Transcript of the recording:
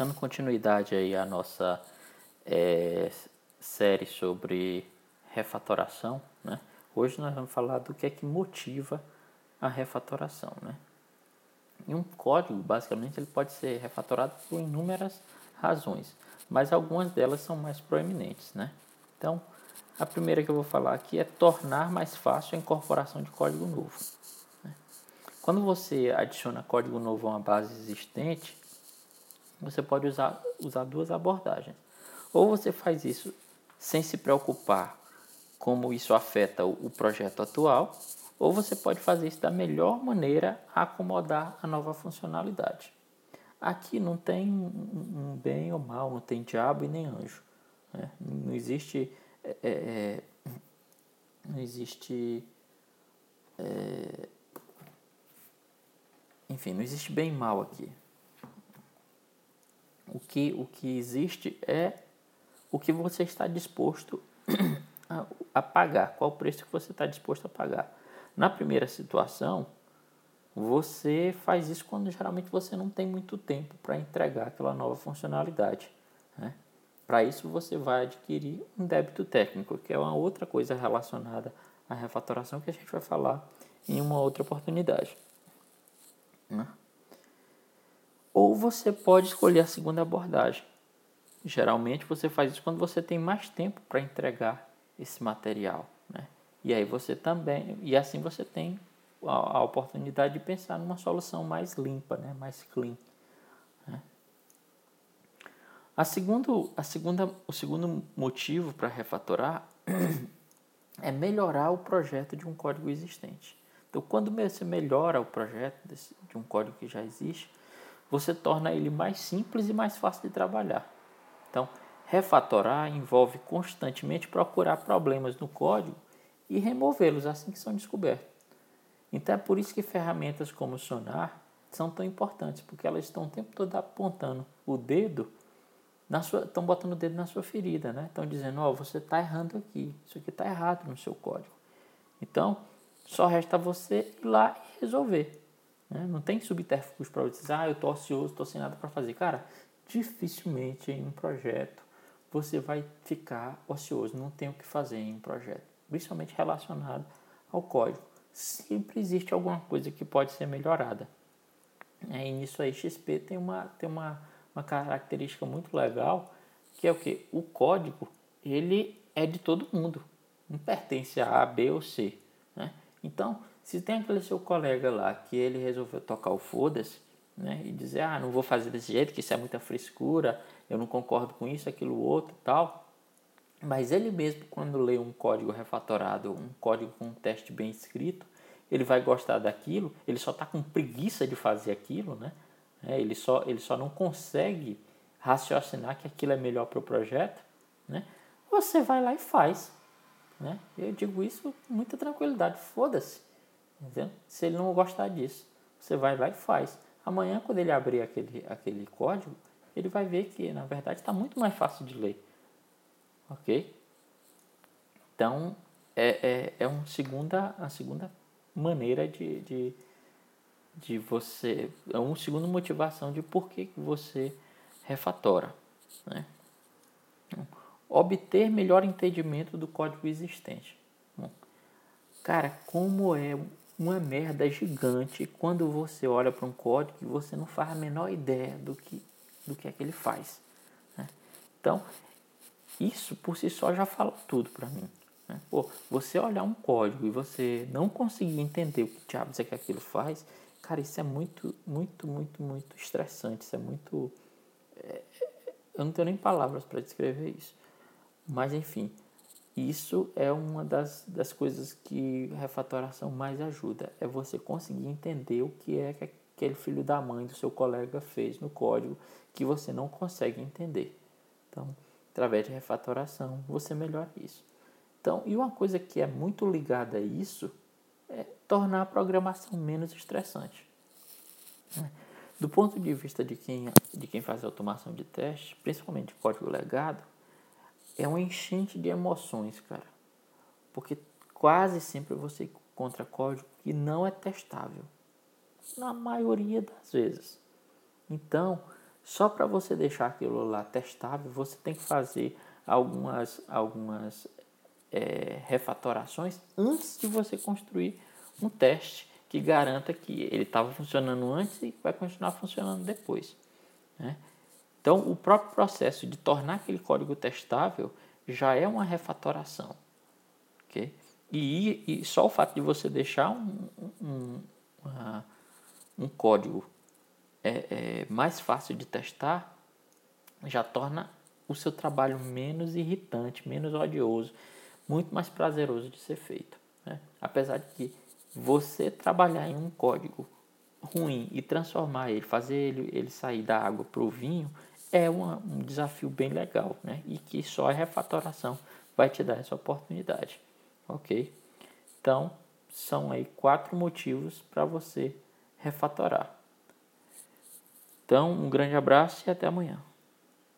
dando continuidade aí à nossa é, série sobre refatoração, né? Hoje nós vamos falar do que é que motiva a refatoração, né? E um código, basicamente, ele pode ser refatorado por inúmeras razões, mas algumas delas são mais proeminentes, né? Então, a primeira que eu vou falar aqui é tornar mais fácil a incorporação de código novo. Né? Quando você adiciona código novo a uma base existente, você pode usar, usar duas abordagens. Ou você faz isso sem se preocupar como isso afeta o projeto atual, ou você pode fazer isso da melhor maneira a acomodar a nova funcionalidade. Aqui não tem um bem ou mal, não tem diabo e nem anjo. Né? Não existe. É, é, é não existe. É, enfim, não existe bem e mal aqui. Que, o que existe é o que você está disposto a, a pagar, qual o preço que você está disposto a pagar. Na primeira situação, você faz isso quando geralmente você não tem muito tempo para entregar aquela nova funcionalidade. Né? Para isso, você vai adquirir um débito técnico, que é uma outra coisa relacionada à refatoração que a gente vai falar em uma outra oportunidade. Né? Ou você pode escolher a segunda abordagem. Geralmente você faz isso quando você tem mais tempo para entregar esse material. Né? E aí você também, e assim você tem a, a oportunidade de pensar numa solução mais limpa, né? mais clean. Né? A segundo, a segunda, o segundo motivo para refatorar é melhorar o projeto de um código existente. Então, quando você melhora o projeto de um código que já existe, você torna ele mais simples e mais fácil de trabalhar. Então, refatorar envolve constantemente procurar problemas no código e removê-los assim que são descobertos. Então é por isso que ferramentas como o Sonar são tão importantes, porque elas estão o tempo todo apontando o dedo, na sua, estão botando o dedo na sua ferida, né? Estão dizendo, ó, oh, você está errando aqui, isso aqui está errado no seu código. Então, só resta você ir lá e resolver. Né? Não tem subterfúgio para dizer, ah, eu estou ocioso, estou sem nada para fazer. Cara, dificilmente em um projeto você vai ficar ocioso, não tem o que fazer em um projeto, principalmente relacionado ao código. Sempre existe alguma coisa que pode ser melhorada. É, e nisso aí XP tem uma, tem uma, uma característica muito legal, que é o que? O código, ele é de todo mundo, não pertence a A, B ou C. Né? Então, se tem aquele seu colega lá que ele resolveu tocar o foda-se, né? E dizer, ah, não vou fazer desse jeito, que isso é muita frescura, eu não concordo com isso, aquilo, outro tal. Mas ele mesmo, quando lê um código refatorado, um código com um teste bem escrito, ele vai gostar daquilo, ele só está com preguiça de fazer aquilo, né? É, ele, só, ele só não consegue raciocinar que aquilo é melhor para o projeto, né? Você vai lá e faz, né? Eu digo isso com muita tranquilidade, foda-se, entendeu? Se ele não gostar disso, você vai lá e faz. Amanhã, quando ele abrir aquele, aquele código, ele vai ver que, na verdade, está muito mais fácil de ler. Ok? Então, é, é, é um segunda, a segunda maneira de, de, de você... É uma segunda motivação de por que você refatora. Né? Obter melhor entendimento do código existente. Cara, como é uma merda gigante quando você olha para um código e você não faz a menor ideia do que, do que é que ele faz. Né? Então, isso por si só já fala tudo para mim. Né? Pô, você olhar um código e você não conseguir entender o que diabos é que aquilo faz, cara, isso é muito, muito, muito, muito estressante. Isso é muito. É, eu não tenho nem palavras para descrever isso. Mas, enfim, isso é uma das, das coisas que refatoração mais ajuda. É você conseguir entender o que é que aquele filho da mãe do seu colega fez no código que você não consegue entender. Então, através de refatoração, você melhora isso. Então, e uma coisa que é muito ligada a isso é tornar a programação menos estressante. Do ponto de vista de quem, de quem faz automação de teste, principalmente código legado, é uma enchente de emoções, cara. Porque quase sempre você encontra código que não é testável. Na maioria das vezes. Então, Só para você deixar aquilo lá testável, você tem que fazer algumas, algumas é, refatorações antes de você construir um teste que garanta que ele estava funcionando antes e vai continuar funcionando depois. Né? Então, o próprio processo de tornar aquele código testável já é uma refatoração. Okay? E, e só o fato de você deixar um, um, uma, um código é, é, mais fácil de testar já torna o seu trabalho menos irritante, menos odioso, muito mais prazeroso de ser feito. Né? Apesar de que você trabalhar em um código ruim e transformar ele, fazer ele, ele sair da água para o vinho, é uma, um desafio bem legal, né? E que só a refatoração vai te dar essa oportunidade, ok? Então, são aí quatro motivos para você refatorar. Então, um grande abraço e até amanhã.